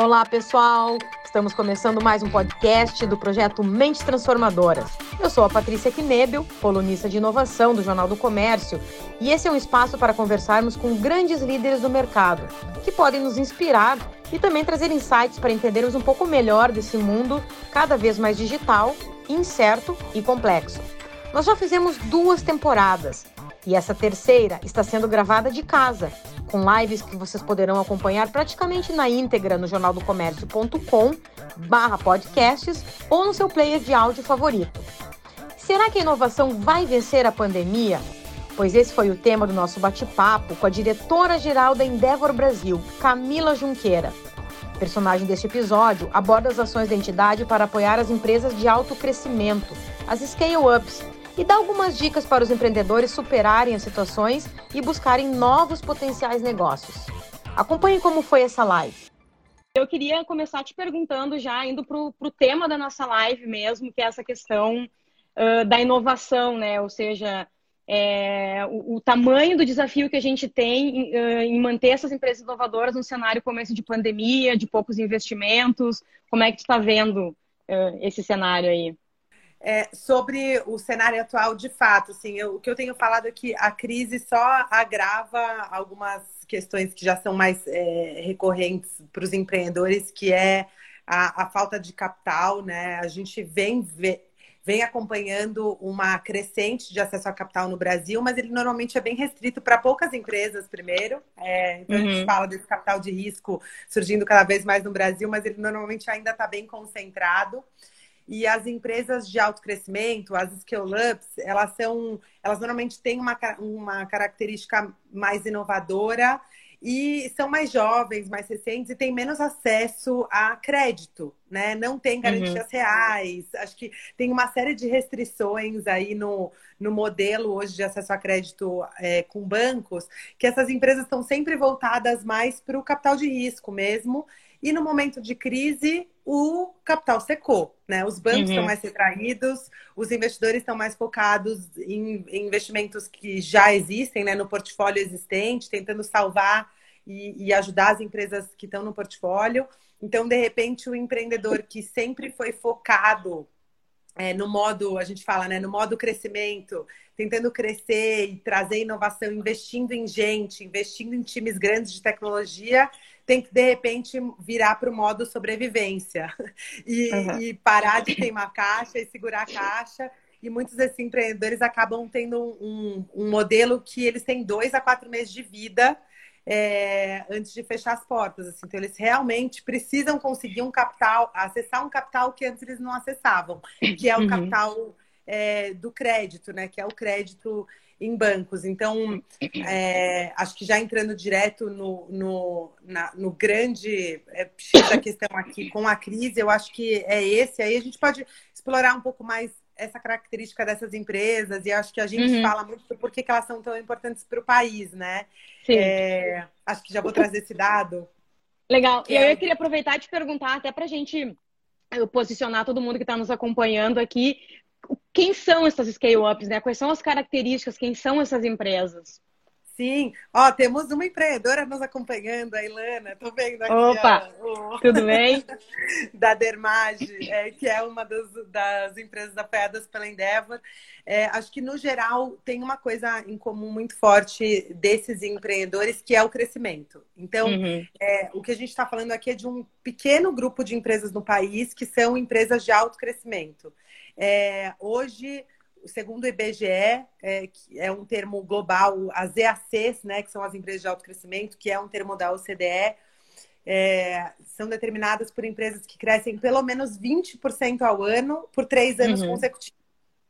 Olá, pessoal! Estamos começando mais um podcast do projeto Mentes Transformadoras. Eu sou a Patrícia Knebel, colunista de inovação do Jornal do Comércio, e esse é um espaço para conversarmos com grandes líderes do mercado, que podem nos inspirar e também trazer insights para entendermos um pouco melhor desse mundo cada vez mais digital, incerto e complexo. Nós já fizemos duas temporadas e essa terceira está sendo gravada de casa com lives que vocês poderão acompanhar praticamente na íntegra no jornaldocomércio.com barra podcasts ou no seu player de áudio favorito. Será que a inovação vai vencer a pandemia? Pois esse foi o tema do nosso bate-papo com a diretora-geral da Endeavor Brasil, Camila Junqueira. O personagem deste episódio aborda as ações da entidade para apoiar as empresas de alto crescimento, as scale-ups, e dá algumas dicas para os empreendedores superarem as situações e buscarem novos potenciais negócios. Acompanhe como foi essa live. Eu queria começar te perguntando, já indo para o tema da nossa live mesmo, que é essa questão uh, da inovação, né? Ou seja, é, o, o, tamanho do desafio que a gente tem em, em, manter essas empresas inovadoras num cenário como esse de pandemia, de poucos investimentos. Como é que tu está vendo uh, esse cenário aí? É, sobre o cenário atual, de fato, assim, eu, o que eu tenho falado é que a crise só agrava algumas questões que já são mais é, recorrentes para os empreendedores, que é a, a, falta de capital, né? A gente vem, vem acompanhando uma crescente de acesso a capital no Brasil, mas ele normalmente é bem restrito para poucas empresas, primeiro. É, então uhum. a gente uhum. fala desse capital de risco surgindo cada vez mais no Brasil, mas ele normalmente ainda está bem concentrado. E as empresas de alto crescimento, as scale-ups, elas são, elas normalmente têm uma, uma característica mais inovadora e são mais jovens, mais recentes e têm menos acesso a crédito, né? Não tem garantias uhum. reais. Acho que tem uma série de restrições aí no, no modelo hoje de acesso a crédito é, com bancos, que essas empresas estão sempre voltadas mais para o capital de risco mesmo. E no momento de crise, o capital secou, né? Os bancos uhum. estão mais retraídos, os investidores estão mais focados em, investimentos que já existem, né? No portfólio existente, tentando salvar e, e ajudar as empresas que estão no portfólio. Então, de repente, o empreendedor que sempre foi focado é, no modo, a gente fala, né, no modo crescimento, tentando crescer e trazer inovação, investindo em gente, investindo em times grandes de tecnologia, tem que, de repente, virar para o modo sobrevivência e, uhum. e, parar de queimar caixa e segurar a caixa. E muitos desses empreendedores acabam tendo um, um modelo que eles têm dois a quatro meses de vida é, antes de fechar as portas. Assim. Então, eles realmente precisam conseguir um capital, acessar um capital que antes eles não acessavam, que é o uhum. capital é, do crédito, né? Que é o crédito em bancos. Então, é, acho que já entrando direto no, no, na, no grande é, da questão aqui com a crise, eu acho que é esse. Aí a gente pode explorar um pouco mais essa característica dessas empresas e acho que a gente uhum. fala muito por que elas são tão importantes para o país, né? É, acho que já vou trazer esse dado. Legal. E é... eu queria aproveitar e te perguntar, até para a gente posicionar todo mundo que está nos acompanhando aqui, quem são essas scale-ups, né? Quais são as características, quem são essas empresas? Sim, ó, temos uma empreendedora nos acompanhando, a Ilana, tô vendo aqui. Opa, ó, tudo bem? da Dermage, é, que é uma das, das empresas apoiadas pela Endeavor. É, acho que, no geral, tem uma coisa em comum muito forte desses empreendedores, que é o crescimento. Então, uhum. é, o que a gente está falando aqui é de um pequeno grupo de empresas no país que são empresas de alto crescimento. É, hoje segundo o IBGE, é, que é um termo global, as EACs, né, que são as empresas de alto crescimento, que é um termo da OCDE, é, são determinadas por empresas que crescem pelo menos 20% ao ano por três anos uhum. consecutivos.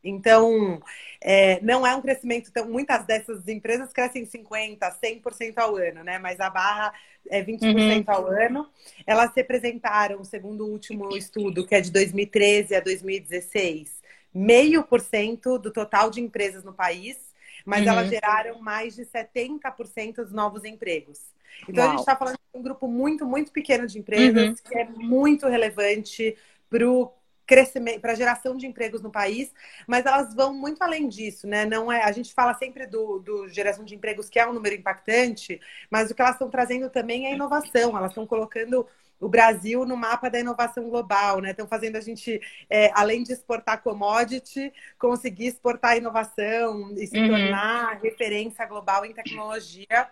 Então, é, não é um crescimento. Então, muitas dessas empresas crescem 50%, 100% ao ano, né? Mas a barra é 20% uhum. ao ano. Elas representaram, segundo o último estudo, que é de 2013 a 2016, meio por cento do total de empresas no país, mas uhum. elas geraram mais de 70% dos novos empregos. Então Uau. a gente está falando de um grupo muito, muito pequeno de empresas uhum. que é muito relevante para o crescimento, para a geração de empregos no país, mas elas vão muito além disso, né? Não é, a gente fala sempre do, do geração de empregos que é um número impactante, mas o que elas estão trazendo também é inovação. Elas estão colocando o Brasil no mapa da inovação global, né? Estão fazendo a gente, é, além de exportar commodity, conseguir exportar inovação e se uhum. tornar referência global em tecnologia.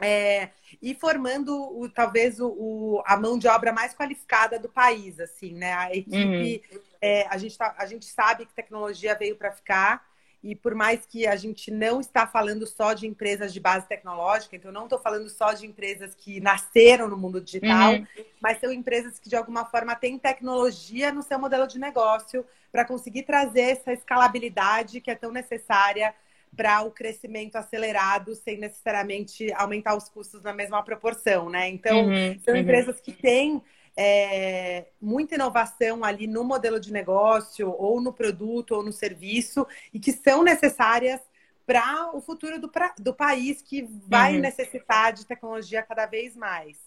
É, e formando o, talvez o, o, a mão de obra mais qualificada do país, assim, né? A equipe, uhum. é, a, gente tá, a gente sabe que tecnologia veio para ficar e por mais que a gente não está falando só de empresas de base tecnológica, então não estou falando só de empresas que nasceram no mundo digital, uhum. mas são empresas que de alguma forma têm tecnologia no seu modelo de negócio para conseguir trazer essa escalabilidade que é tão necessária para o crescimento acelerado sem necessariamente aumentar os custos na mesma proporção, né? Então, uhum, são uhum. empresas que têm é, muita inovação ali no modelo de negócio, ou no produto, ou no serviço, e que são necessárias para o futuro do, pra, do país, que vai uhum. necessitar de tecnologia cada vez mais.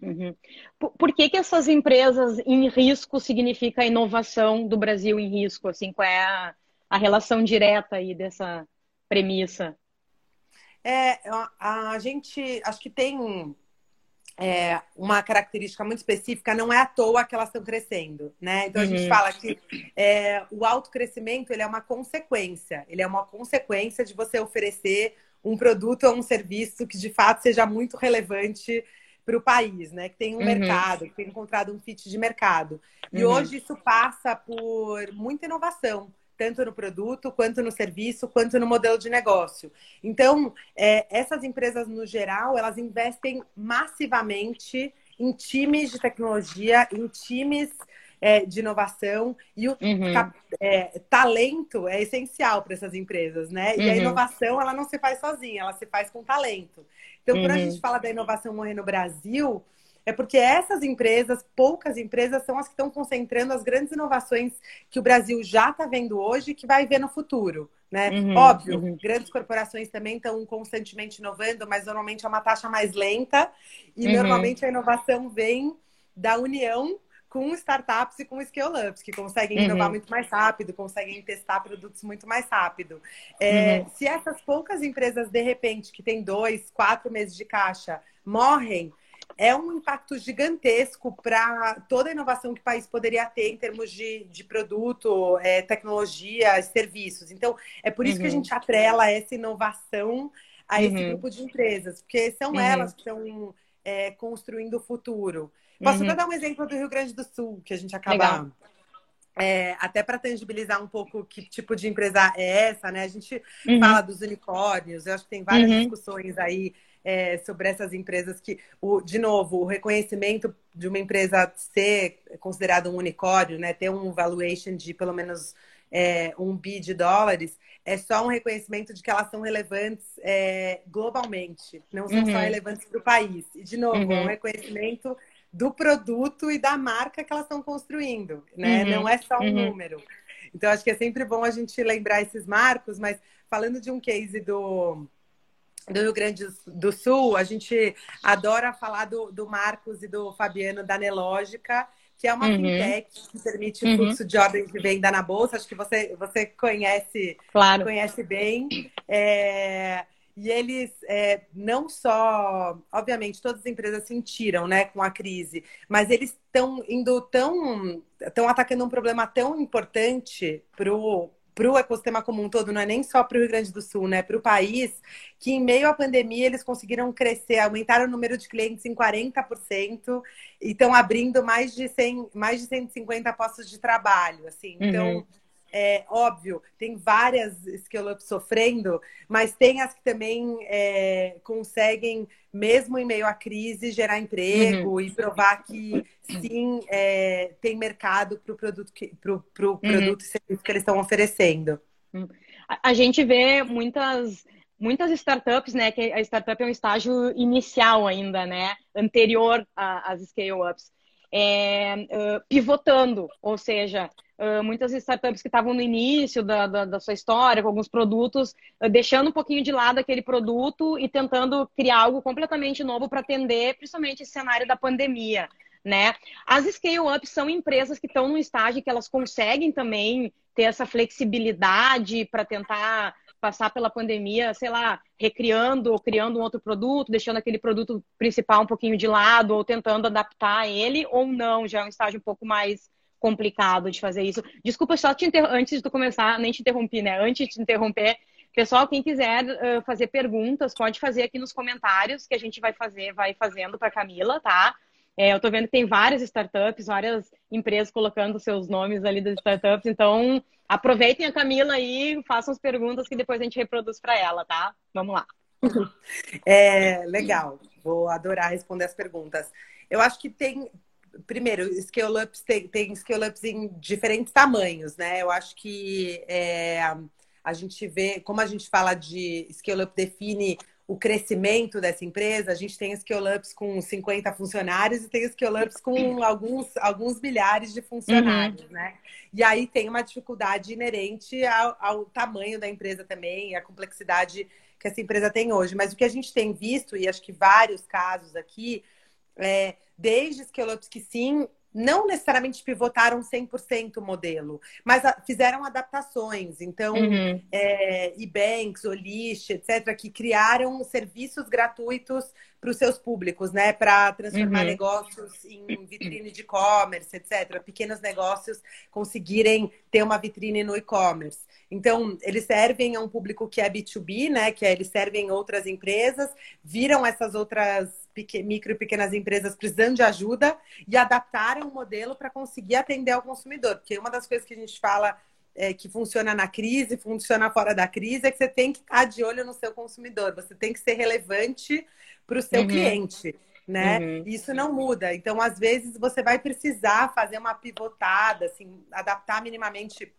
Uhum. Por, por, que, que essas empresas em risco significa inovação do Brasil em risco? Assim, qual é a, a relação direta aí dessa premissa? É, a, a gente acho que tem é, uma característica muito específica, não é à toa que elas estão crescendo, né? Então a gente uhum. fala que é, o autocrescimento ele é uma consequência, ele é uma consequência de você oferecer um produto ou um serviço que de fato seja muito relevante para o país, né? Que tem um uhum. mercado, que tem encontrado um fit de mercado. E uhum. hoje isso passa por muita inovação tanto no produto, quanto no serviço, quanto no modelo de negócio. Então, é, essas empresas, no geral, elas investem massivamente em times de tecnologia, em times é, de inovação e o uhum. é, talento é essencial para essas empresas, né? E a uhum. inovação ela não se faz sozinha, ela se faz com talento. Então, quando a uhum. gente fala da inovação morrer no Brasil, é porque essas empresas, poucas empresas, são as que estão concentrando as grandes inovações que o Brasil já está vendo hoje e que vai ver no futuro. Né? Uhum, Óbvio, uhum. grandes corporações também estão constantemente inovando, mas normalmente é uma taxa mais lenta e uhum. normalmente a inovação vem da união com startups e com scale-ups, que conseguem inovar uhum. muito mais rápido, conseguem testar produtos muito mais rápido. É, uhum. se essas poucas empresas, de repente, que têm dois, quatro meses de caixa, morrem, é um impacto gigantesco para toda a inovação que o país poderia ter em termos de, de produto, é, tecnologia, serviços. Então, é por isso uhum. que a uhum. gente atrela essa inovação a esse uhum. grupo de empresas, porque são uhum. elas que estão é, construindo o futuro. Posso até uhum. dar um exemplo do Rio Grande do Sul, que a gente acaba. É, até para tangibilizar um pouco que tipo de empresa é essa, né? A gente fala dos unicórnios, eu acho que tem várias discussões aí é, sobre essas empresas que, o, de novo, o reconhecimento de uma empresa ser considerada um unicórnio, né, ter um valuation de pelo menos é, um bi de dólares, é só um reconhecimento de que elas são relevantes é, globalmente, não são uhum. só relevantes para o país. E, de novo, uhum. um reconhecimento do produto e da marca que elas estão construindo, né? Uhum. Não é só um uhum. número. Então, acho que é sempre bom a gente lembrar esses marcos, mas falando de um case do, do Rio Grande do Sul, a gente adora falar do, do Marcos e do Fabiano da Nelógica, que é uma uhum. fintech que permite o uhum. fluxo de ordens de venda na bolsa. Acho que você, você conhece, claro. conhece bem. É, e eles é, não só, obviamente, todas as empresas sentiram, né, com a crise, mas eles estão indo tão, estão atacando um problema tão importante para o para o ecossistema como um todo, não é nem só para o Rio Grande do Sul, né? Para o país, que em meio à pandemia eles conseguiram crescer, aumentaram o número de clientes em 40% e estão abrindo mais de 100, mais de 150 postos de trabalho, assim. Então, uhum. É óbvio, tem várias scale-ups sofrendo, mas tem as que também é, conseguem, mesmo em meio à crise, gerar emprego uhum. e provar que sim é, tem mercado para o produto, que, pro, pro uhum. produto e serviço que eles estão oferecendo. A, a gente vê muitas muitas startups, né, que a startup é um estágio inicial ainda, né, anterior às scale-ups, é, pivotando, ou seja, muitas startups que estavam no início da, da, da, sua história, com alguns produtos, deixando um pouquinho de lado aquele produto e tentando criar algo completamente novo para atender, principalmente esse cenário da pandemia. Né? As scale-ups são empresas que estão num estágio que elas conseguem também ter essa flexibilidade para tentar passar pela pandemia, sei lá, recriando ou criando um outro produto, deixando aquele produto principal um pouquinho de lado ou tentando adaptar ele ou não, já é um estágio um pouco mais complicado de fazer isso. Desculpa só te inter... antes de tu começar, nem te interrompi, né? Antes de te interromper, pessoal, quem quiser uh, fazer perguntas, pode fazer aqui nos comentários que a gente vai fazer, vai fazendo para Camila, tá? É, eu tô vendo que tem várias startups, várias empresas colocando seus nomes ali das startups, então aproveitem a Camila aí, façam as perguntas que depois a gente reproduz para ela, tá? Vamos lá. É, legal, vou adorar responder as perguntas. Eu acho que tem, primeiro, scale-ups tem, tem scale-ups em diferentes tamanhos, né? Eu acho que é, a gente vê, como a gente fala de scale-up define o crescimento dessa empresa, a gente tem scale-ups com 50 funcionários e tem scale-ups com alguns, alguns milhares de funcionários, uhum. né? E aí tem uma dificuldade inerente ao, ao tamanho da empresa também, a complexidade que essa empresa tem hoje. Mas o que a gente tem visto, e acho que vários casos aqui, é, desde scale-ups que sim não necessariamente pivotaram 100% o modelo, mas fizeram adaptações. Então, uhum. é, e-banks, Olish, etc., que criaram serviços gratuitos para os seus públicos, né? Para transformar uhum. negócios em vitrine de e-commerce, etc. Pequenos negócios conseguirem ter uma vitrine no e-commerce. Então, eles servem a um público que é B2B, né? Que é, eles servem outras empresas, viram essas outras micro e pequenas empresas precisando de ajuda e adaptaram o modelo para conseguir atender ao consumidor. Porque uma das coisas que a gente fala é, que funciona na crise, funciona fora da crise, é que você tem que estar de olho no seu consumidor, você tem que ser relevante para o seu uhum. cliente. Né? Uhum. Isso não muda. Então, às vezes, você vai precisar fazer uma pivotada, assim, adaptar minimamente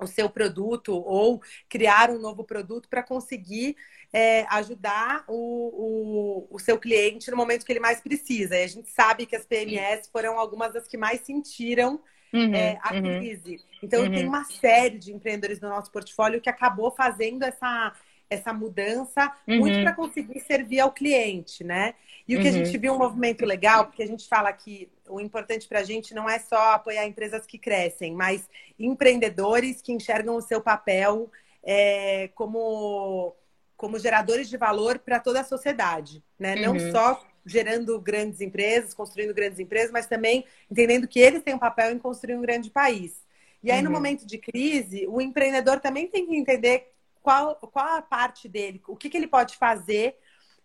o seu produto ou criar um novo produto para conseguir é, ajudar o, o, o, seu cliente no momento que ele mais precisa. E a gente sabe que as PMS foram algumas das que mais sentiram uhum, é, a uhum, crise. Então, uhum. tem uma série de empreendedores no nosso portfólio que acabou fazendo essa essa mudança uhum. muito para conseguir servir ao cliente, né? E o que uhum. a gente viu um movimento legal, porque a gente fala que o importante para a gente não é só apoiar empresas que crescem, mas empreendedores que enxergam o seu papel é, como, como geradores de valor para toda a sociedade, né? Uhum. Não só gerando grandes empresas, construindo grandes empresas, mas também entendendo que eles têm um papel em construir um grande país. E aí, no uhum. momento de crise, o empreendedor também tem que entender qual, qual a parte dele, o que, que ele pode fazer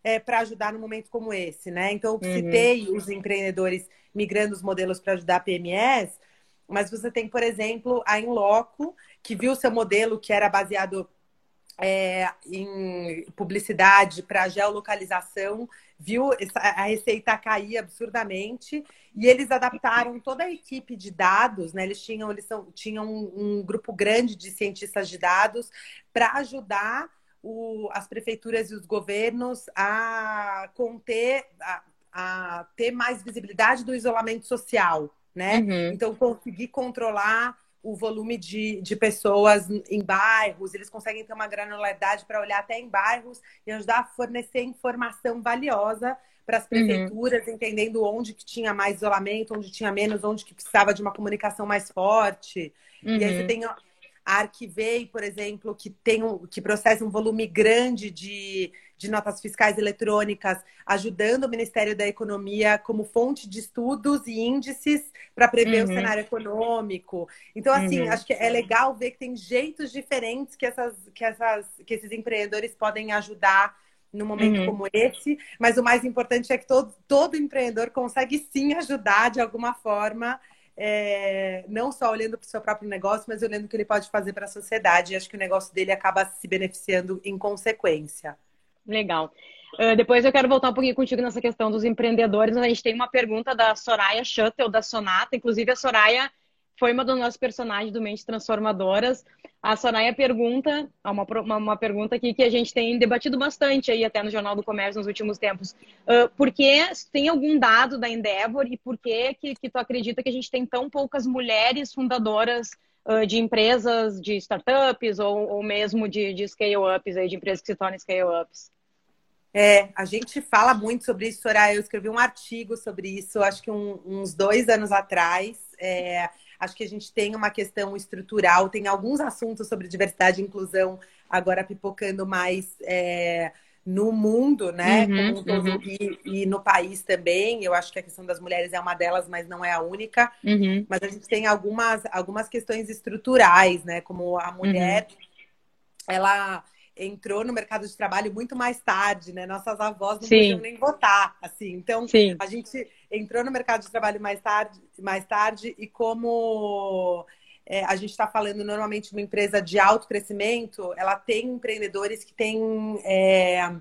é, para ajudar num momento como esse, né? Então, eu uhum. citei os empreendedores migrando os modelos para ajudar a PMS, mas você tem, por exemplo, a Inloco, que viu seu modelo que era baseado é, em publicidade para geolocalização, viu a receita cair absurdamente e eles adaptaram toda a equipe de dados, né? Eles tinham, eles são, tinham um, um grupo grande de cientistas de dados para ajudar o, as prefeituras e os governos a conter, a, a ter mais visibilidade do isolamento social, né? Uhum. Então conseguir controlar o volume de, de pessoas em bairros, eles conseguem ter uma granularidade para olhar até em bairros e ajudar a fornecer informação valiosa para as uhum. prefeituras, uhum. entendendo onde que tinha mais isolamento, onde tinha menos, onde que precisava de uma comunicação mais forte. Uhum. E aí você uhum. tem a Arquivei, por exemplo, que tem um, que processa um volume grande de, de notas fiscais eletrônicas, ajudando o Ministério da Economia como fonte de estudos e índices para prever uhum. o cenário econômico. Então, assim, uhum. acho que é legal ver que tem jeitos diferentes que, essas, que, essas, que esses empreendedores podem ajudar num momento uhum. como esse, mas o mais importante é que todo, todo empreendedor consegue sim ajudar de alguma forma, é, não só olhando para o seu próprio negócio, mas olhando o que ele pode fazer para a sociedade. E acho que o negócio dele acaba se beneficiando em consequência. Legal. Uh, depois eu quero voltar um pouquinho contigo nessa questão dos empreendedores. A gente tem uma pergunta da Soraya Shuttle, da Sonata. Inclusive, a Soraya foi uma das nossas personagens do Mente Transformadoras. A Soraya pergunta, uma, uma, uma, pergunta aqui que a gente tem debatido bastante aí até no Jornal do Comércio nos últimos tempos. Uh, por que tem algum dado da Endeavor e por que, que, que tu acredita que a gente tem tão poucas mulheres fundadoras uh, de empresas, de startups ou, ou mesmo de, de scale-ups, de empresas que se tornam scale-ups? É, a gente fala muito sobre isso, Soraya. Eu escrevi um artigo sobre isso, acho que um, uns dois anos atrás. É, acho que a gente tem uma questão estrutural, tem alguns assuntos sobre diversidade e inclusão agora pipocando mais é, no mundo, né? Uhum, uhum. E, e, no país também. Eu acho que a questão das mulheres é uma delas, mas não é a única. Uhum. Mas a gente tem algumas, algumas questões estruturais, né? Como a mulher, uhum. ela entrou no mercado de trabalho muito mais tarde, né? Nossas avós não Sim. podiam nem votar, assim. Então, Sim. a gente entrou no mercado de trabalho mais tarde, mais tarde e como é, a gente está falando normalmente de uma empresa de alto crescimento, ela tem empreendedores que têm é,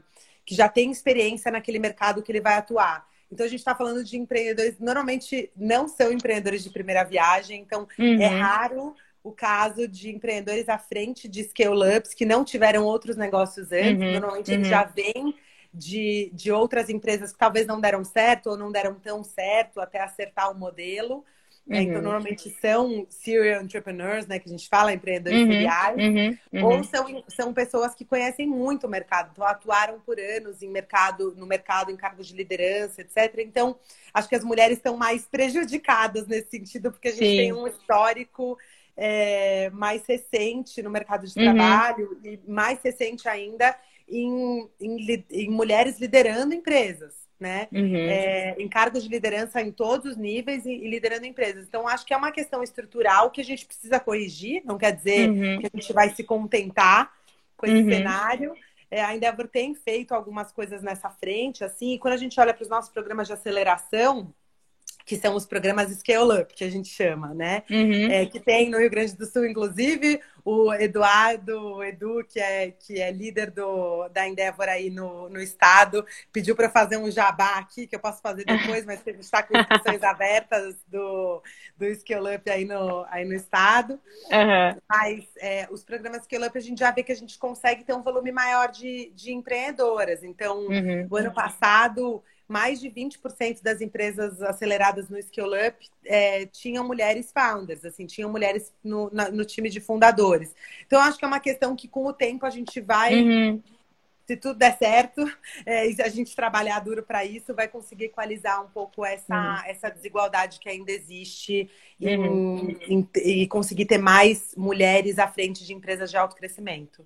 que já têm experiência naquele mercado que ele vai atuar. Então a gente está falando de empreendedores, normalmente não são empreendedores de primeira viagem, então é uhum. é raro o caso de empreendedores à frente de scale-ups que não tiveram outros negócios antes. Uhum, Normalmente uhum. eles já vêm de, de outras empresas que talvez não deram certo ou não deram tão certo até acertar o modelo. Né? Então, uhum. Então, normalmente são serial entrepreneurs, né? Que a gente fala, empreendedores uhum, seriais. Uhum, uhum. Ou são, são pessoas que conhecem muito o mercado. Então, atuaram por anos em mercado, no mercado, em cargos de liderança, etc. Então, acho que as mulheres estão mais prejudicadas nesse sentido, porque a gente Sim. tem um histórico é, mais recente no mercado de uhum. trabalho e mais recente ainda em, em, em mulheres liderando empresas. Né? Uhum. É, em cargos de liderança em todos os níveis e, e, liderando empresas. Então, acho que é uma questão estrutural que a gente precisa corrigir, não quer dizer uhum. que a gente vai se contentar com esse uhum. cenário. É, a Endeavor tem feito algumas coisas nessa frente, assim, e quando a gente olha para os nossos programas de aceleração, que são os programas Scale Up, que a gente chama, né? Uhum. É, que tem no Rio Grande do Sul, inclusive, o Eduardo, o Edu, que é, que é líder do, da Endeavor aí no, no estado, pediu para fazer um jabá aqui, que eu posso fazer depois, mas a gente está com inscrições abertas do, do Scale Up aí no, aí no estado. Uhum. Mas é, os programas Scale Up, a gente já vê que a gente consegue ter um volume maior de, de empreendedoras. Então, uhum. o ano passado mais de 20% das empresas aceleradas no Skill Up é, tinham mulheres founders, assim, tinham mulheres no, na, no time de fundadores. Então, acho que é uma questão que, com o tempo, a gente vai. Uhum. Se tudo der certo, é, a gente trabalhar duro para isso, vai conseguir equalizar um pouco essa, uhum. essa desigualdade que ainda existe uhum. em, em, e conseguir ter mais mulheres à frente de empresas de alto crescimento.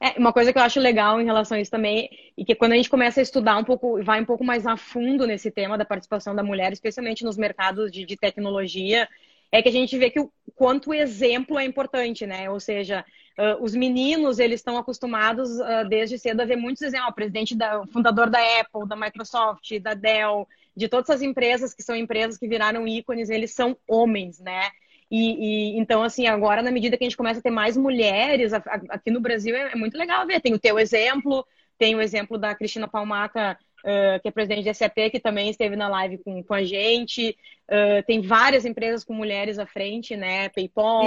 É, uma coisa que eu acho legal em relação a isso também, e que quando a gente começa a estudar um pouco, vai um pouco mais a fundo nesse tema da participação da mulher, especialmente nos mercados de, de tecnologia, é que a gente vê que o quanto o exemplo é importante, né? Ou seja, uh, os meninos, eles estão acostumados uh, desde cedo a ver muitos exemplos, o presidente da, o fundador da Apple, da Microsoft, da Dell, de todas as empresas que são empresas que viraram ícones, eles são homens, né? E, e, então, assim, agora, na medida que a gente começa a ter mais mulheres, a, a, aqui no Brasil é, é, muito legal ver. Tem o teu exemplo, tem o exemplo da Cristina Palmata, uh, que é presidente da SAP, que também esteve na live com, com a gente. Uh, tem várias empresas com mulheres à frente, né? PayPal.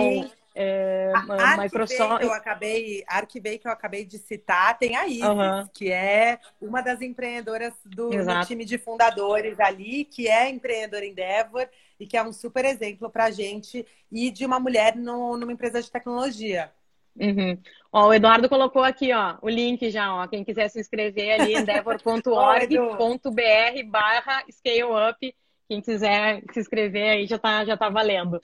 É, a Microsoft. Que eu acabei, a Arquivei que eu acabei de citar, tem a Isis, uhum. que é uma das empreendedoras do, do, time de fundadores ali, que é empreendedora Endeavor e que é um super exemplo para a gente e de uma mulher no, numa empresa de tecnologia. Uhum. Ó, o Eduardo colocou aqui, ó, o link já, ó, quem quiser se inscrever ali, endeavor.org.br barra scale up quem quiser se inscrever aí já tá, já tá valendo.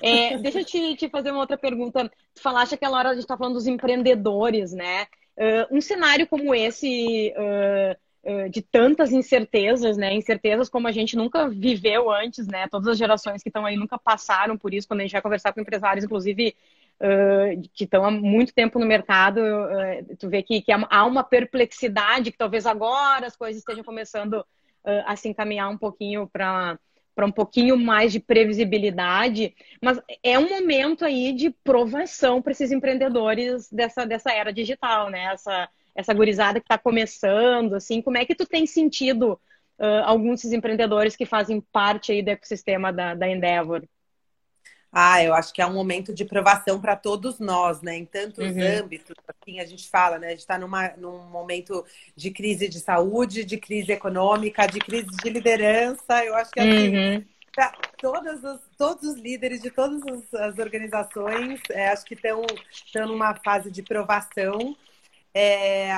É, deixa eu te, te, fazer uma outra pergunta. Tu falaste aquela hora a gente tá falando dos empreendedores, né? Uh, um cenário como esse, uh, uh, de tantas incertezas, né? Incertezas como a gente nunca viveu antes, né? Todas as gerações que estão aí nunca passaram por isso. Quando a gente vai conversar com empresários, inclusive, que estão há muito tempo no mercado, tu vê que, que há uma perplexidade, que talvez agora as coisas estejam começando uh, a encaminhar um pouquinho para para um pouquinho mais de previsibilidade, mas é um momento aí de provação para esses empreendedores dessa, dessa era digital, né? Essa, essa gurizada que está começando, assim, como é que tu tem sentido uh, alguns desses empreendedores que fazem parte aí do ecossistema da, da Endeavor? Ah, eu acho que é um momento de provação para todos nós, né? Em tantos uhum. âmbitos, assim, a gente fala, né? A gente está num momento de crise de saúde, de crise econômica, de crise de liderança. Eu acho que assim, uhum. Tá, todos, os, todos os líderes de todas as organizações, é, acho que estão numa fase de provação. É,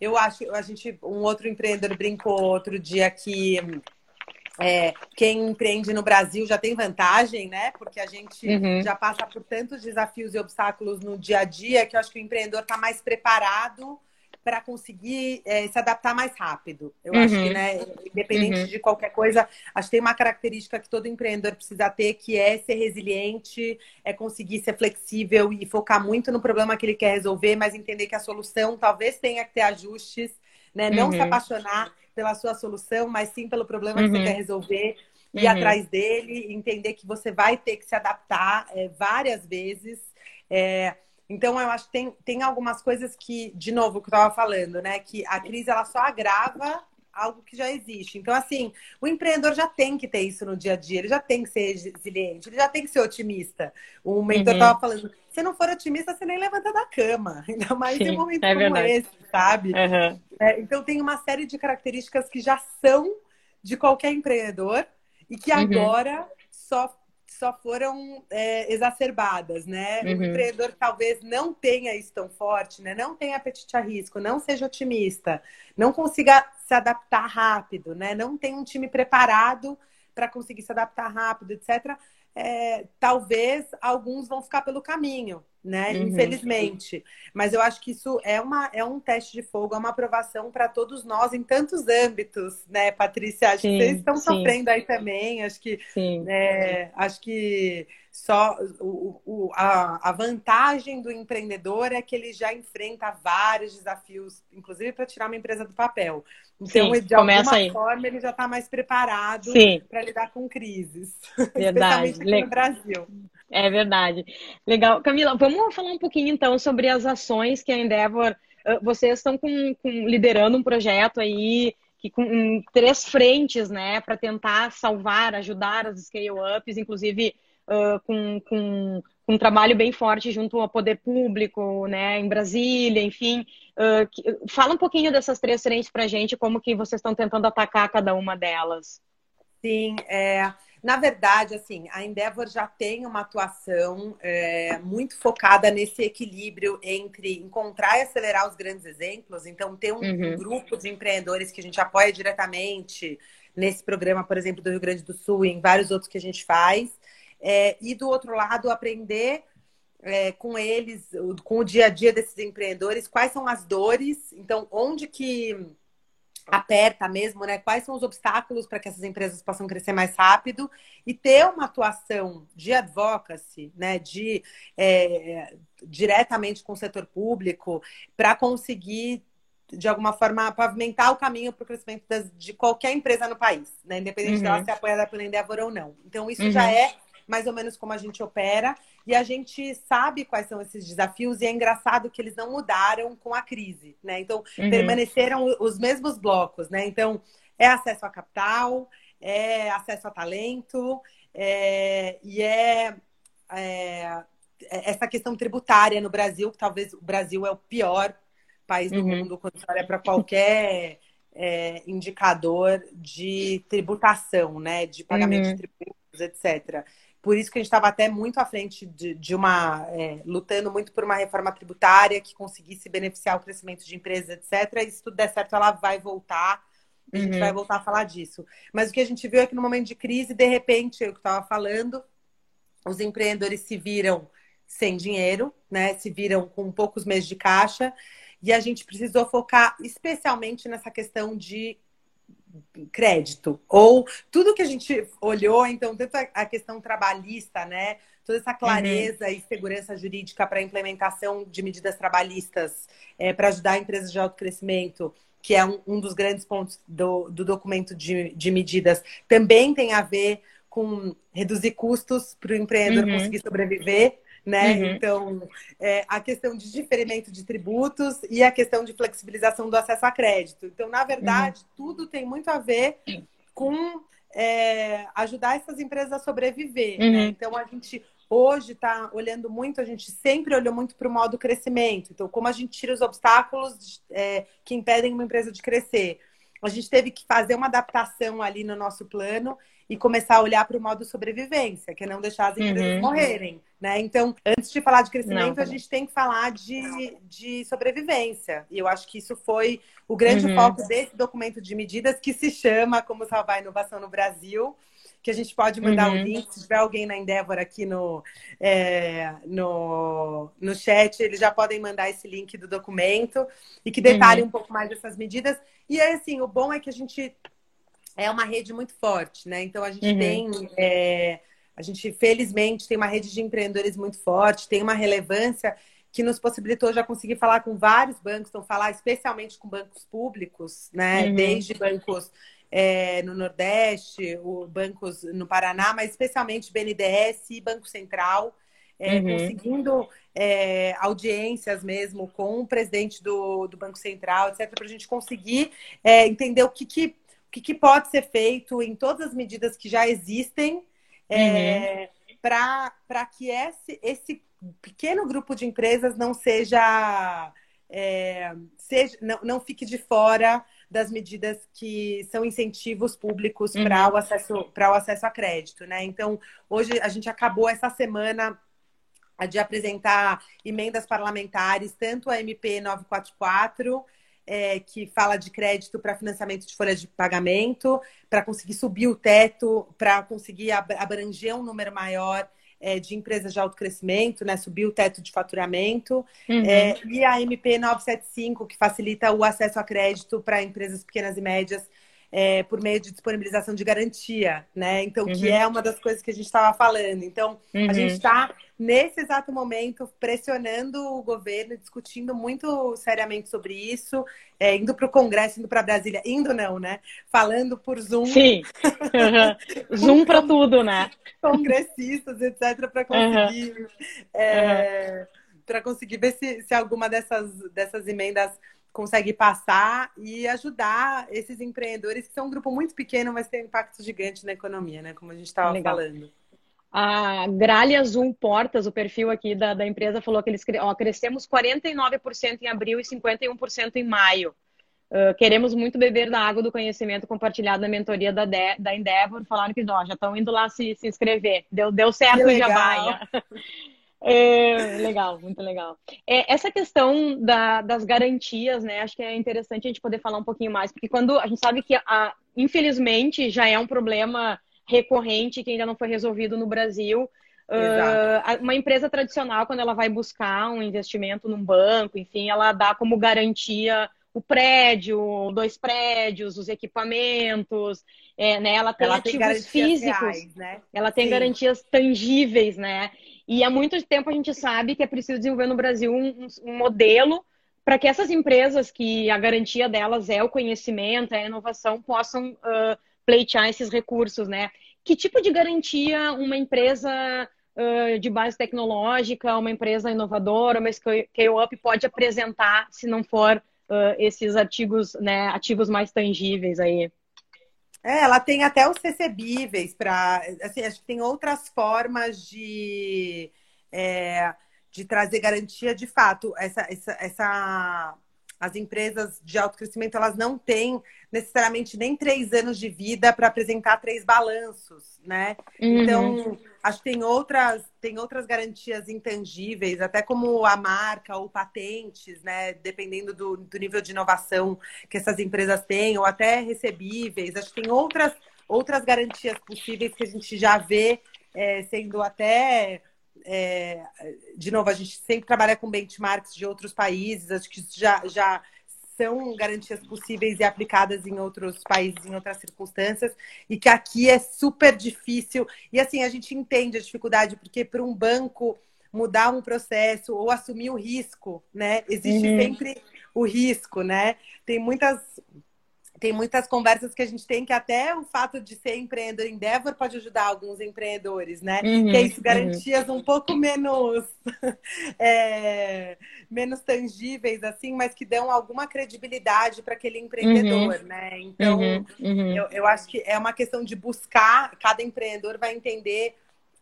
eu acho, a gente, um outro empreendedor brincou outro dia que é, quem empreende no Brasil já tem vantagem, né? Porque a gente uhum. já passa por tantos desafios e obstáculos no dia a dia que eu acho que o empreendedor está mais preparado para conseguir é, se adaptar mais rápido. Eu uhum. acho que, uhum. né, independente uhum. de qualquer coisa, acho que tem uma característica que todo empreendedor precisa ter, que é ser resiliente, é conseguir ser flexível e focar muito no problema que ele quer resolver, mas entender que a solução talvez tenha que ter ajustes, né? Não se uhum. apaixonar pela sua solução, mas sim pelo problema que você uhum. quer resolver, ir atrás dele, entender que você vai ter que se adaptar é, várias vezes. É, então, eu acho que tem, tem algumas coisas que, de novo, que eu estava falando, né? Que a crise ela só agrava algo que já existe. Então, assim, o empreendedor já tem que ter isso no dia a dia, ele já tem que ser resiliente, ele já tem que ser otimista. O mentor estava uhum. falando, se não for otimista, você nem levanta da cama, ainda mais Sim, em um momento é como esse, sabe? Uhum. É, então, tem uma série de características que já são de qualquer empreendedor e que uhum. agora só só foram é, exacerbadas, né? Uhum. O empreendedor talvez não tenha isso tão forte, né? Não tenha apetite a risco, não seja otimista, não consiga se adaptar rápido, né? Não tem um time preparado para conseguir se adaptar rápido, etc é, talvez alguns vão ficar pelo caminho, né? Uhum. Infelizmente. Mas eu acho que isso é, uma, é um teste de fogo, é uma aprovação para todos nós em tantos âmbitos, né, Patrícia? Acho sim, que vocês estão sim. sofrendo aí também. Acho que, é, acho que só o, o, a, a vantagem do empreendedor é que ele já enfrenta vários desafios, inclusive para tirar uma empresa do papel. Então, Sim, de alguma aí. forma, ele já está mais preparado para lidar com crises. Verdade. Especialmente no Brasil. É verdade. Legal. Camila, vamos falar um pouquinho então sobre as ações que a Endeavor. Vocês estão com, com liderando um projeto aí que com três frentes, né, para tentar salvar, ajudar as scale-ups, inclusive uh, com, com, com, um trabalho bem forte junto ao poder público, né, em Brasília, enfim. Uh, que, fala um pouquinho dessas três frentes para a gente, como que vocês estão tentando atacar cada uma delas. Sim, é, na verdade, assim, a Endeavor já tem uma atuação é, muito focada nesse equilíbrio entre encontrar e acelerar os grandes exemplos. Então, ter um, uhum. um grupo de empreendedores que a gente apoia diretamente nesse programa, por exemplo, do Rio Grande do Sul e em vários outros que a gente faz. É, e do outro lado, aprender é, com eles, com o dia a dia desses empreendedores, quais são as dores, então onde que aperta mesmo, né? Quais são os obstáculos para que essas empresas possam crescer mais rápido e ter uma atuação de advocacy, né? De é, diretamente com o setor público para conseguir de alguma forma pavimentar o caminho para o crescimento das, de qualquer empresa no país, né? Independente uhum. dela ser apoiada pela Endeavor ou não. Então isso uhum. já é mais ou menos como a gente opera e a gente sabe quais são esses desafios e é engraçado que eles não mudaram com a crise, né? Então, uhum. permaneceram os mesmos blocos, né? Então, é acesso a capital, é acesso a talento, é, e é, é, essa questão tributária no Brasil, que talvez o Brasil é o pior país do uhum. mundo quando você olha para qualquer é, indicador de tributação, né? De pagamento uhum. de tributos, etc. Por isso que a gente estava até muito à frente de, de uma. É, lutando muito por uma reforma tributária que conseguisse beneficiar o crescimento de empresas, etc. E se tudo der certo, ela vai voltar. A gente uhum. vai voltar a falar disso. Mas o que a gente viu é que no momento de crise, de repente, eu que estava falando, os empreendedores se viram sem dinheiro, né? Se viram com poucos meses de caixa. E a gente precisou focar especialmente nessa questão de crédito. Ou tudo que a gente olhou, então, tanto a questão trabalhista, né? Toda essa clareza uhum. e segurança jurídica para a implementação de medidas trabalhistas é, para ajudar empresas de alto crescimento, que é um, um dos grandes pontos do, do documento de, de medidas, também tem a ver com reduzir custos para o empreendedor uhum. conseguir sobreviver né? Uhum. Então, é, a questão de diferimento de tributos e a questão de flexibilização do acesso a crédito. Então, na verdade, uhum. tudo tem muito a ver com é, ajudar essas empresas a sobreviver. Né? Uhum. Né? Então, a gente hoje está olhando muito, a gente sempre olhou muito para o modo crescimento. Então, como a gente tira os obstáculos é, que impedem uma empresa de crescer. A gente teve que fazer uma adaptação ali no nosso plano e começar a olhar para o modo sobrevivência, que é não deixar as empresas uhum. morrerem Né? Então, antes de falar de crescimento, Não, a gente tem que falar de, de sobrevivência. E eu acho que isso foi o grande uhum. foco desse documento de medidas que se chama Como Salvar a Inovação no Brasil que a gente pode mandar uhum. o link. Se tiver alguém na Endeavor aqui no, é, no, no chat, eles já podem mandar esse link do documento e que detalhe uhum. um pouco mais dessas medidas. E aí, assim, o bom é que a gente é uma rede muito forte, né? Então a gente uhum. tem. É, a gente, felizmente, tem uma rede de empreendedores muito forte, tem uma relevância que nos possibilitou já conseguir falar com vários bancos, então falar especialmente com bancos públicos, né? Uhum. Desde bancos é, no Nordeste, o bancos no Paraná, mas especialmente BNDES e Banco Central, é, uhum. conseguindo é, audiências mesmo com o presidente do, do Banco Central, etc., para a gente conseguir é, entender o que, que, que, que, pode ser feito em todas as medidas que já existem é, uhum. para que esse, esse pequeno grupo de empresas não seja, é, seja não, não fique de fora das medidas que são incentivos públicos uhum. para o acesso para o acesso a crédito, né? Então, hoje a gente acabou essa semana de apresentar emendas parlamentares, tanto a MP 944, é, que fala de crédito para financiamento de folha de pagamento, para conseguir subir o teto, para conseguir abranger um número maior é, de empresas de alto crescimento, né? Subir o teto de faturamento. Uhum. É, e a MP 975, que facilita o acesso a crédito para empresas pequenas e médias é, por meio de disponibilização de garantia, né? Então, uhum. que é uma das coisas que a gente estava falando. Então, uhum. a gente está nesse exato momento, pressionando o governo, discutindo muito seriamente sobre isso, é, indo para o Congresso, indo para Brasília, indo não, né? Falando por Zoom. Sim. Uhum. Zoom para tudo, né? Congressistas, etc., para conseguir, uhum. é, para conseguir ver se, se alguma dessas, dessas emendas consegue passar e ajudar esses empreendedores, que são um grupo muito pequeno, mas tem um impacto gigante na economia, né? Como a gente estava falando. A Gralha Zoom Portas, o perfil aqui da, da empresa, falou que eles ó, crescemos 49% em abril e 51% em maio. Uh, queremos muito beber da água do conhecimento compartilhado na mentoria da, de, da Endeavor. Falaram que ó, já estão indo lá se, se inscrever. Deu, deu certo o Jabaia. É, legal, muito legal. É, essa questão da, das garantias, né? Acho que é interessante a gente poder falar um pouquinho mais, porque quando a gente sabe que, a, infelizmente, já é um problema recorrente que ainda não foi resolvido no Brasil. Uh, uma empresa tradicional, quando ela vai buscar um investimento num banco, enfim, ela dá como garantia o prédio, dois prédios, os equipamentos, é, né? Ela tem ela ativos tem físicos, reais, né? ela tem Sim. garantias tangíveis, né? E há muito tempo a gente sabe que é preciso desenvolver no Brasil um, um modelo para que essas empresas que a garantia delas é o conhecimento, é a inovação, possam uh, pleitear esses recursos, né? Que tipo de garantia uma empresa uh, de base tecnológica, uma empresa inovadora, uma scale-up pode apresentar se não for uh, esses artigos, né, ativos mais tangíveis aí? É, ela tem até os recebíveis para. Assim, acho que tem outras formas de, é, de trazer garantia de fato. Essa, essa, essa as empresas de alto crescimento elas não têm necessariamente nem três anos de vida para apresentar três balanços, né? Uhum. Então acho que tem outras tem outras garantias intangíveis, até como a marca ou patentes, né? Dependendo do, do nível de inovação que essas empresas têm, ou até recebíveis. Acho que tem outras outras garantias possíveis que a gente já vê é, sendo até é, de novo, a gente sempre trabalha com benchmarks de outros países, acho que já, já são garantias possíveis e aplicadas em outros países, em outras circunstâncias, e que aqui é super difícil. E assim, a gente entende a dificuldade, porque para um banco mudar um processo ou assumir o risco, né? Existe uhum. sempre o risco, né? Tem muitas tem muitas conversas que a gente tem que até o fato de ser empreendedor Endeavor pode ajudar alguns empreendedores, né? Uhum, que é isso, garantias uhum. um pouco menos é, menos tangíveis, assim, mas que dão alguma credibilidade para aquele empreendedor, uhum, né? Então, uhum, uhum. eu, eu acho que é uma questão de buscar, cada empreendedor vai entender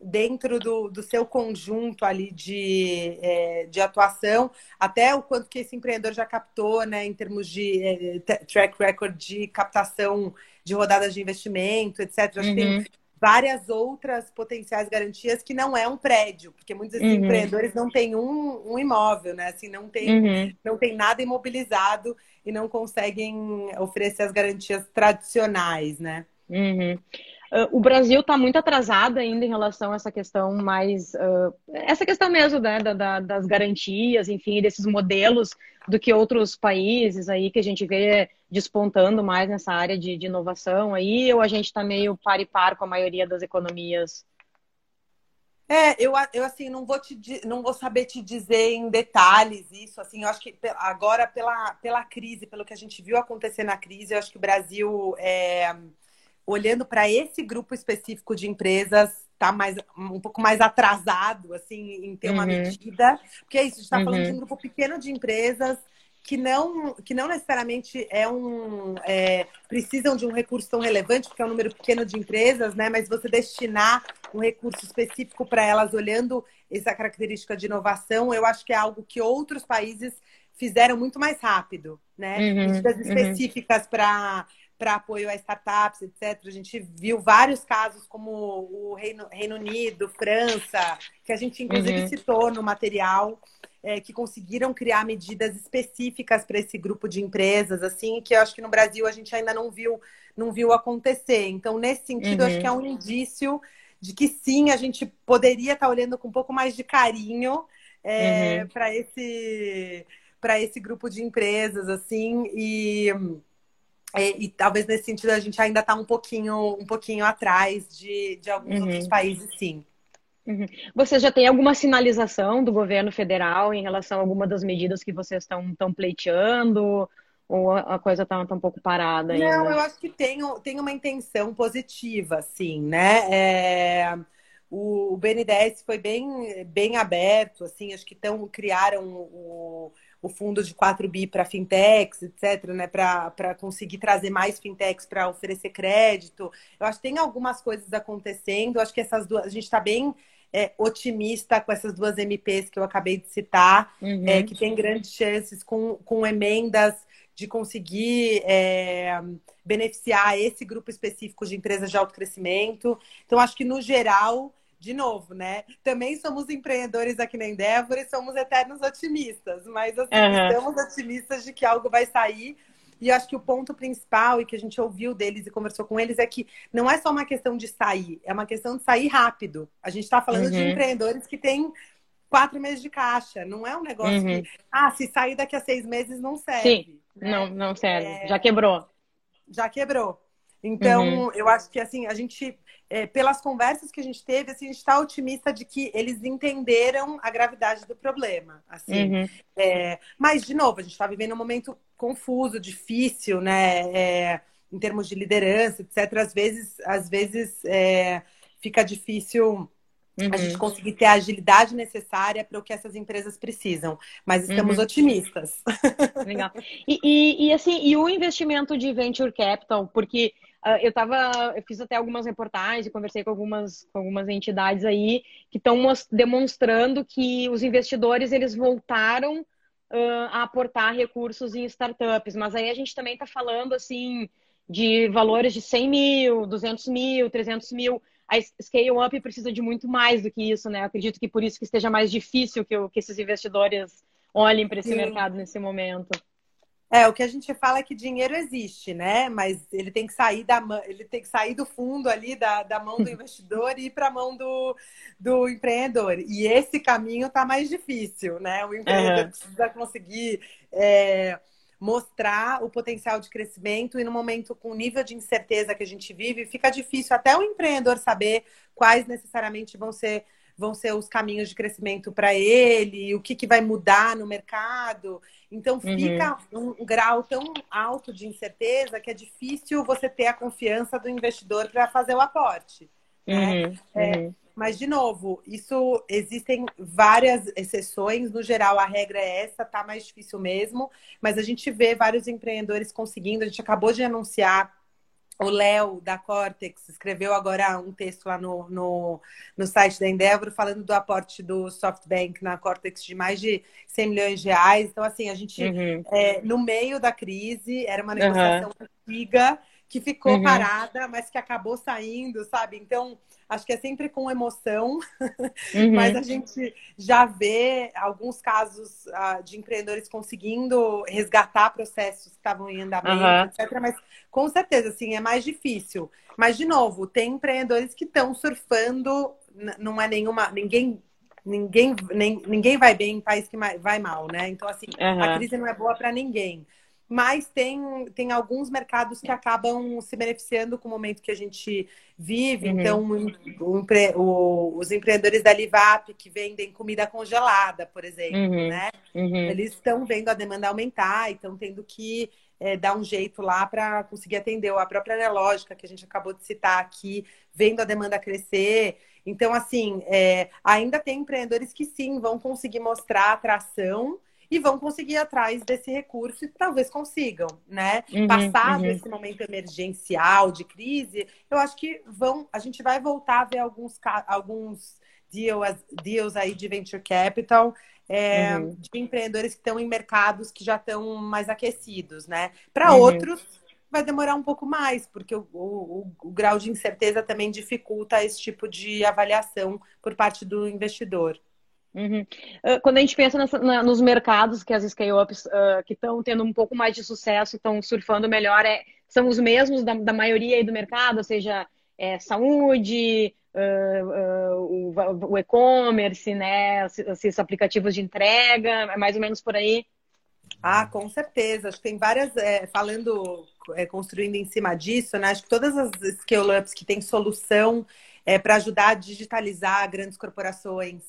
dentro do, do seu conjunto ali de, é, de atuação, até o quanto que esse empreendedor já captou, né, em termos de é, track record de captação de rodadas de investimento, etc. Acho uhum. que tem, uhum. várias outras potenciais garantias que não é um prédio, porque muitos desses uhum. empreendedores não têm um, um, imóvel, né? Assim, não tem, uhum. não tem nada imobilizado e não conseguem oferecer as garantias tradicionais, né? Uhum. Uh, o Brasil está muito atrasado ainda em relação a essa questão mais. Uh, essa questão mesmo né, da, da, das garantias, enfim, desses modelos do que outros países aí que a gente vê despontando mais nessa área de, de inovação aí, ou a gente está meio par e par com a maioria das economias? É, eu, eu assim, não vou, te, não vou saber te dizer em detalhes isso, assim, eu acho que agora pela, pela crise, pelo que a gente viu acontecer na crise, eu acho que o Brasil é, olhando para esse grupo específico de empresas, está mais, um pouco mais atrasado, assim, em ter uma uhum. medida. Porque é isso, a gente está uhum. falando de um grupo pequeno de empresas que não, que não necessariamente é um, é, precisam de um recurso tão relevante, porque é um número pequeno de empresas, né? Mas você destinar um recurso específico para elas, olhando essa característica de inovação, eu acho que é algo que outros países fizeram muito mais rápido, né? Uhum, Medidas uhum. específicas para para apoio a startups, etc. A gente viu vários casos, como o Reino, Reino Unido, França, que a gente inclusive uhum. citou no material, é, que conseguiram criar medidas específicas para esse grupo de empresas, assim, que eu acho que no Brasil a gente ainda não viu, não viu acontecer. Então, nesse sentido, uhum. acho que é um indício de que sim, a gente poderia estar tá olhando com um pouco mais de carinho é, uhum. para esse para esse grupo de empresas, assim, e e, e, talvez nesse sentido a gente ainda está um pouquinho, um pouquinho atrás de, de alguns uhum. outros países, sim. Uhum. Você já tem alguma sinalização do governo federal em relação a alguma das medidas que vocês estão pleiteando? Ou a coisa está tá um pouco parada ainda? Não, eu acho que tem, tem uma intenção positiva, sim, né? É, o, o BNDES foi bem, bem aberto, assim, acho que tão, criaram o o fundo de 4 bi para fintechs, etc., né, para conseguir trazer mais fintechs para oferecer crédito. Eu acho que tem algumas coisas acontecendo. Eu acho que essas duas, a gente está bem é, otimista com essas duas MPs que eu acabei de citar, uhum. é, que tem grandes chances com, com emendas de conseguir é, beneficiar esse grupo específico de empresas de alto crescimento. Então, acho que no geral de novo, né? Também somos empreendedores aqui na Endeavor e somos eternos otimistas, mas assim, uhum. estamos otimistas de que algo vai sair. E eu acho que o ponto principal e que a gente ouviu deles e conversou com eles é que não é só uma questão de sair, é uma questão de sair rápido. A gente está falando uhum. de empreendedores que têm quatro meses de caixa. Não é um negócio uhum. que, ah, se sair daqui a seis meses não serve. Sim, né? não, não serve. É... Já quebrou. Já quebrou. Então, uhum. eu acho que assim, a gente é, pelas conversas que a gente teve, assim, a gente está otimista de que eles entenderam a gravidade do problema. Assim. Uhum. É, mas, de novo, a gente está vivendo um momento confuso, difícil, né? É, em termos de liderança, etc. Às vezes, às vezes é, fica difícil Uhum. a gente conseguir ter a agilidade necessária para o que essas empresas precisam. Mas estamos uhum. otimistas. Legal. E, e, e, assim, e o investimento de venture capital, porque eu tava, eu fiz até algumas reportagens, conversei com algumas, com algumas entidades aí que estão demonstrando que os investidores eles voltaram uh, a aportar recursos em startups, mas aí a gente também está falando assim de valores de 100 mil, 200 mil, 300 mil. A scale up precisa de muito mais do que isso, né? Eu acredito que por isso que esteja mais difícil que, que esses investidores olhem para esse Sim. mercado nesse momento. É, o que a gente fala é que dinheiro existe, né? Mas ele tem que sair da ele tem que sair do fundo ali, da, da mão do investidor e ir para a mão do, do empreendedor. E esse caminho está mais difícil, né? O empreendedor uhum. precisa conseguir é, mostrar o potencial de crescimento e no momento com o nível de incerteza que a gente vive, fica difícil até o empreendedor saber quais necessariamente vão ser vão ser os caminhos de crescimento para ele, o que, que vai mudar no mercado. Então fica uhum. um grau tão alto de incerteza que é difícil você ter a confiança do investidor para fazer o aporte. Né? Uhum. É, uhum. mas, de novo, isso existem várias exceções. No geral, a regra é essa, tá mais difícil mesmo. Mas a gente vê vários empreendedores conseguindo. A gente acabou de anunciar o Léo da Cortex escreveu agora um texto lá no, no, no, site da Endeavor falando do aporte do SoftBank na Cortex de mais de 100 milhões de reais. Então, assim, a gente, uhum. é, no meio da crise, era uma negociação uhum. antiga que ficou uhum. parada, mas que acabou saindo, sabe? Então, acho que é sempre com emoção, uhum. mas a gente já vê alguns casos uh, de empreendedores conseguindo resgatar processos que estavam em andamento, uhum. etc. Mas com certeza, assim, é mais difícil. Mas, de novo, tem empreendedores que estão surfando, não é nenhuma. Ninguém ninguém, nem, ninguém vai bem em país que vai mal, né? Então, assim, a crise não é boa para ninguém. Mas tem, tem alguns mercados que acabam se beneficiando com o momento que a gente vive. Uhum. Então, o, o, os empreendedores da Livap que vendem comida congelada, por exemplo, uhum. né? Uhum. Eles estão vendo a demanda aumentar e estão tendo que é, dar um jeito lá para conseguir atender. A própria Nelógica, que a gente acabou de citar aqui, vendo a demanda crescer. Então, assim, é, ainda tem empreendedores que sim vão conseguir mostrar atração e vão conseguir ir atrás desse recurso e talvez consigam, né? Uhum, Passado uhum. esse momento emergencial de crise, eu acho que vão, a gente vai voltar a ver alguns, alguns deals, deals aí de venture capital. É, uhum. de empreendedores que estão em mercados que já estão mais aquecidos, né? Para uhum. outros, vai demorar um pouco mais, porque o, o, o, grau de incerteza também dificulta esse tipo de avaliação por parte do investidor. Uhum. Ah, quando a gente pensa nessa, na, nos mercados que as scale-ups uh, que estão tendo um pouco mais de sucesso, estão surfando melhor, é, são os mesmos da, da maioria do mercado, ou seja, é, saúde, uh, o, o e-commerce, né, esses aplicativos de entrega, é mais ou menos por aí. Ah, com certeza. Acho que tem várias, é, falando, é, construindo em cima disso, né? Acho que todas as scale-ups que têm solução é, para ajudar a digitalizar grandes corporações,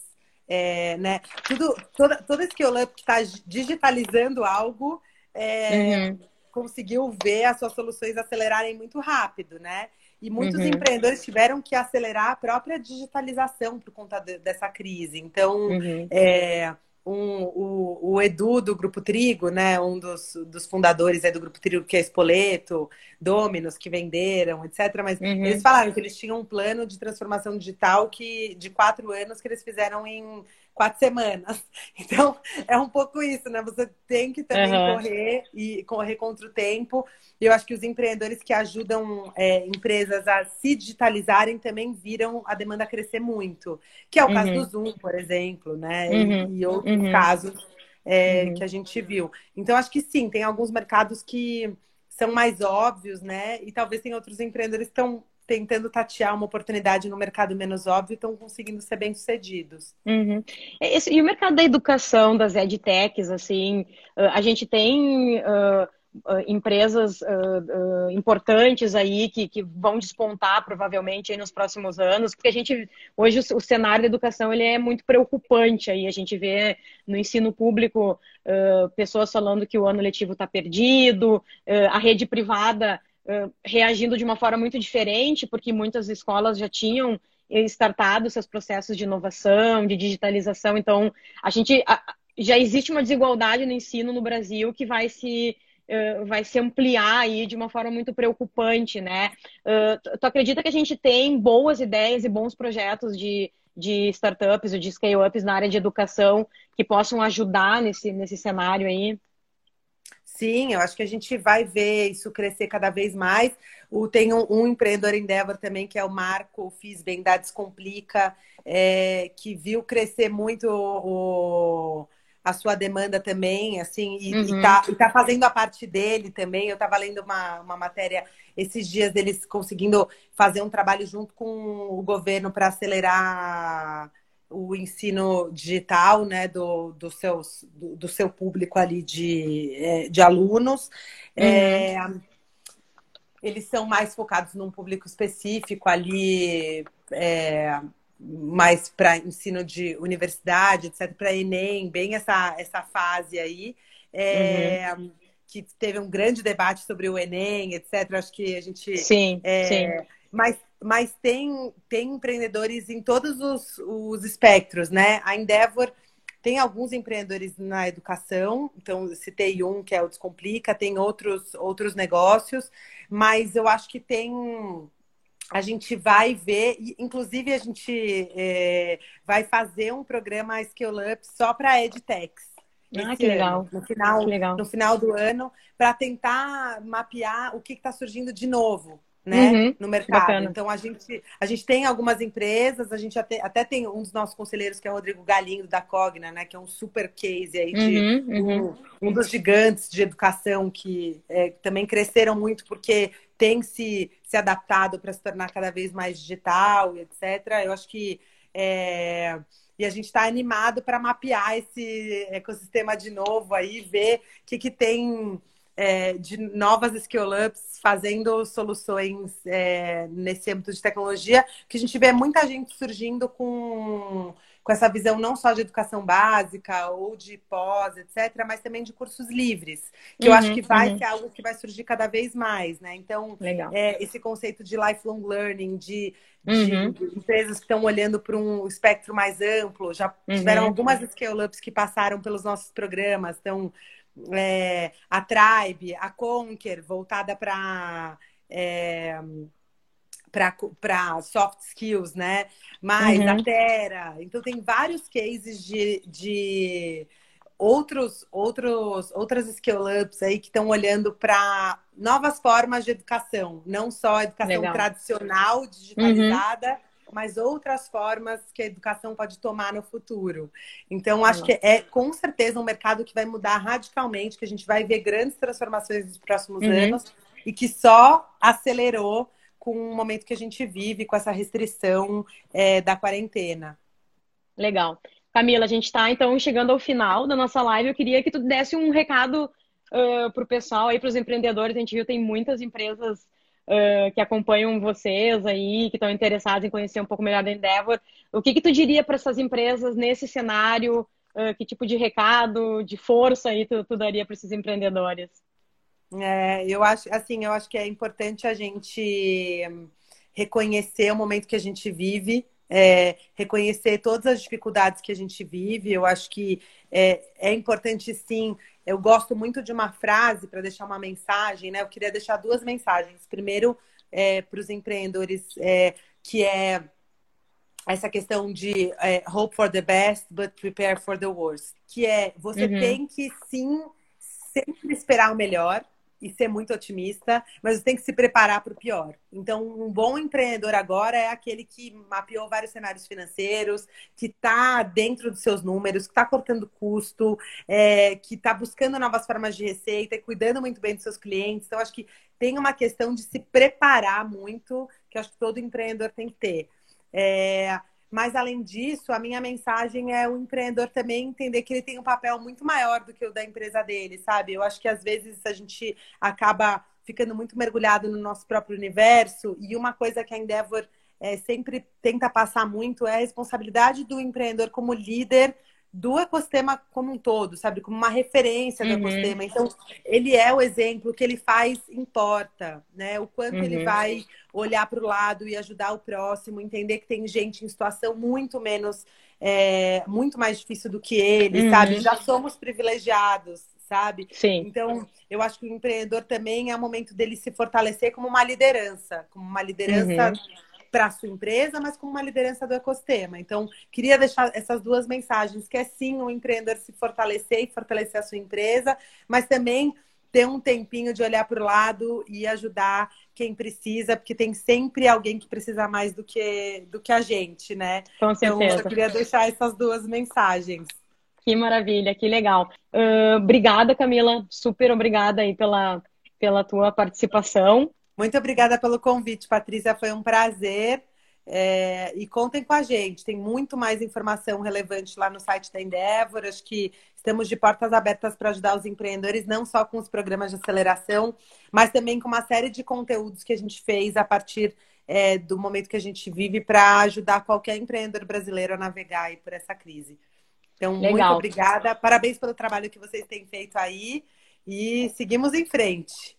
é, né? Tudo, toda, toda scale-up que está digitalizando algo é, uhum. conseguiu ver as suas soluções acelerarem muito rápido, né? E muitos uhum. empreendedores tiveram que acelerar a própria digitalização por conta de, dessa crise. Então, uhum. é, um, o, o, Edu do Grupo Trigo, né? Um dos, dos fundadores do Grupo Trigo, que é Espoleto, Dominos, que venderam, etc. Mas uhum. eles falaram que eles tinham um plano de transformação digital que de quatro anos que eles fizeram em quatro semanas. Então, é um pouco isso, né? Você tem que também uhum. correr e correr contra o tempo. E eu acho que os empreendedores que ajudam é, empresas a se digitalizarem também viram a demanda crescer muito. Que é o uhum. caso do Zoom, por exemplo, né? Uhum. E, e, outros uhum. casos é, uhum. que a gente viu. Então, acho que sim, tem alguns mercados que são mais óbvios, né? E talvez tem outros empreendedores que estão tentando tatear uma oportunidade no mercado menos óbvio estão conseguindo ser bem-sucedidos. Uhum. É, e o mercado da educação, das edtechs, assim, a gente tem uh, empresas uh, importantes aí que, que vão despontar provavelmente nos próximos anos, porque a gente, hoje o, o, cenário da educação ele é muito preocupante aí, a gente vê no ensino público pessoas falando que o ano letivo está perdido, a rede privada reagindo de uma forma muito diferente, porque muitas escolas já tinham startado seus processos de inovação, de digitalização. Então, a gente já existe uma desigualdade no ensino no Brasil que vai se vai se ampliar aí de uma forma muito preocupante, né? Uh, tu acredita que a gente tem boas ideias e bons projetos de, de startups ou de scale-ups na área de educação que possam ajudar nesse, nesse cenário aí? Sim, eu acho que a gente vai ver isso crescer cada vez mais. O, tem um, um empreendedor Endeavor também, que é o Marco Fiz Bem da Descomplica, é, que viu crescer muito o, a sua demanda também, assim, e, uhum. e, tá, e tá fazendo a parte dele também. Eu estava lendo uma, uma matéria esses dias deles conseguindo fazer um trabalho junto com o governo para acelerar o ensino digital né, do, do, seus, do, do seu público ali de, é, de alunos. Uhum. É, eles são mais focados num público específico ali, é, mais para ensino de universidade, etc., para Enem, bem essa, essa fase aí. É, uhum. Que teve um grande debate sobre o Enem, etc. Acho que a gente. Sim, é, sim. Mas mas tem, tem empreendedores em todos os, os espectros, né? A Endeavor tem alguns empreendedores na educação, então citei um que é o Descomplica, tem outros, outros negócios, mas eu acho que tem. A gente vai ver, inclusive a gente é, vai fazer um programa Scale Up só para EdTechs. Ah, que legal. Ano, no final, legal. no final do ano, para tentar mapear o que está surgindo de novo né, uhum, no mercado. Bacana. Então a gente, a gente tem algumas empresas, a gente até, até tem um dos nossos conselheiros que é o Rodrigo Galinho da Cogna, né, que é um super case aí de uhum, uhum. Um, um, dos gigantes de educação que é, também cresceram muito porque tem se, se adaptado para se tornar cada vez mais digital, etc. Eu acho que é... E a gente está animado para mapear esse ecossistema de novo aí, ver o que, que tem é, de novas skill-ups fazendo soluções é, nesse âmbito de tecnologia, que a gente vê muita gente surgindo com, com essa visão não só de educação básica ou de pós, etc., mas também de cursos livres, que uhum, eu acho uhum, que vai uhum. ser algo que vai surgir cada vez mais, né? Então, é, esse conceito de lifelong learning, de, uhum. de empresas que estão olhando para um espectro mais amplo, já tiveram uhum. algumas scale-ups que passaram pelos nossos programas, então é, a Tribe, a Conquer, voltada para é, para soft skills, né? Mais uhum. a Terra. Então tem vários cases de, de outros, outros, outras skill ups aí que estão olhando para novas formas de educação, não só a educação Legal. tradicional, digitalizada. Uhum mas outras formas que a educação pode tomar no futuro. Então, acho que é com certeza um mercado que vai mudar radicalmente, que a gente vai ver grandes transformações nos próximos uhum. anos e que só acelerou com o momento que a gente vive, com essa restrição é, da quarentena. Legal. Camila, a gente está então chegando ao final da nossa live. Eu queria que tu desse um recado uh, para o pessoal aí, para os empreendedores. A gente viu tem muitas empresas uh, que acompanham vocês aí, que estão interessados em conhecer um pouco melhor da Endeavor. O que, que tu diria para essas empresas nesse cenário? Uh, que tipo de recado, de força aí tu, tu daria para esses empreendedores? É, eu acho, assim, eu acho que é importante a gente reconhecer o momento que a gente vive, é, reconhecer todas as dificuldades que a gente vive. Eu acho que é, é importante, sim, eu gosto muito de uma frase para deixar uma mensagem, né? Eu queria deixar duas mensagens. Primeiro, é, para os empreendedores, é, que é essa questão de é, hope for the best, but prepare for the worst. Que é, você uhum. tem que sim sempre esperar o melhor, e ser muito otimista, mas você tem que se preparar para o pior. Então, um bom empreendedor agora é aquele que mapeou vários cenários financeiros, que está dentro dos seus números, que está cortando custo, é, que está buscando novas formas de receita e cuidando muito bem dos seus clientes. Então, acho que tem uma questão de se preparar muito, que acho que todo empreendedor tem que ter. É, mas, além disso, a minha mensagem é o empreendedor também entender que ele tem um papel muito maior do que o da empresa dele, sabe? Eu acho que às vezes a gente acaba ficando muito mergulhado no nosso próprio universo. E uma coisa que a Endeavor é, sempre tenta passar muito é a responsabilidade do empreendedor como líder do ecossistema como um todo, sabe? Como uma referência do uhum. ecossistema. Então, ele é o exemplo, o que ele faz importa, né? O quanto uhum. ele vai olhar para o lado e ajudar o próximo, entender que tem gente em situação muito menos, é, muito mais difícil do que ele, uhum. sabe? Já somos privilegiados, sabe? Sim. Então, eu acho que o empreendedor também é o momento dele se fortalecer como uma liderança, como uma liderança uhum para a sua empresa, mas como uma liderança do ecossistema. Então, queria deixar essas duas mensagens, que é sim o empreendedor se fortalecer e fortalecer a sua empresa, mas também ter um tempinho de olhar para o lado e ajudar quem precisa, porque tem sempre alguém que precisa mais do que, do que a gente, né? Com certeza. Então, eu queria deixar essas duas mensagens. Que maravilha, que legal. Uh, obrigada, Camila. Super obrigada aí pela, pela tua participação. Muito obrigada pelo convite, Patrícia. Foi um prazer. É, e contem com a gente, tem muito mais informação relevante lá no site da Endeavor. Acho que estamos de portas abertas para ajudar os empreendedores, não só com os programas de aceleração, mas também com uma série de conteúdos que a gente fez a partir é, do momento que a gente vive para ajudar qualquer empreendedor brasileiro a navegar aí por essa crise. Então, Legal. muito obrigada. Parabéns pelo trabalho que vocês têm feito aí e seguimos em frente.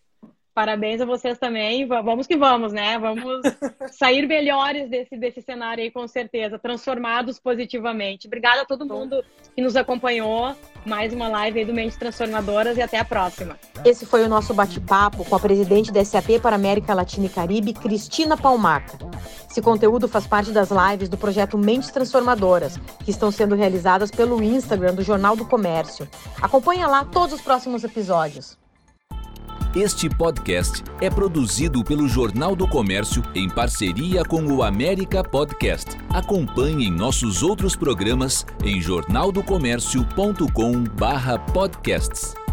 Parabéns a vocês também. Vamos que vamos, né? Vamos sair melhores desse, desse cenário aí, com certeza. Transformados positivamente. Obrigada a todo mundo que nos acompanhou. Mais uma live aí do Mentes Transformadoras e até a próxima. Esse foi o nosso bate-papo com a presidente da SAP para América Latina e Caribe, Cristina Palmaca. Esse conteúdo faz parte das lives do projeto Mentes Transformadoras, que estão sendo realizadas pelo Instagram do Jornal do Comércio. Acompanhe lá todos os próximos episódios. Este podcast é produzido pelo Jornal do Comércio em parceria com o América Podcast. Acompanhe nossos outros programas em jornaldocomércio.com/podcasts.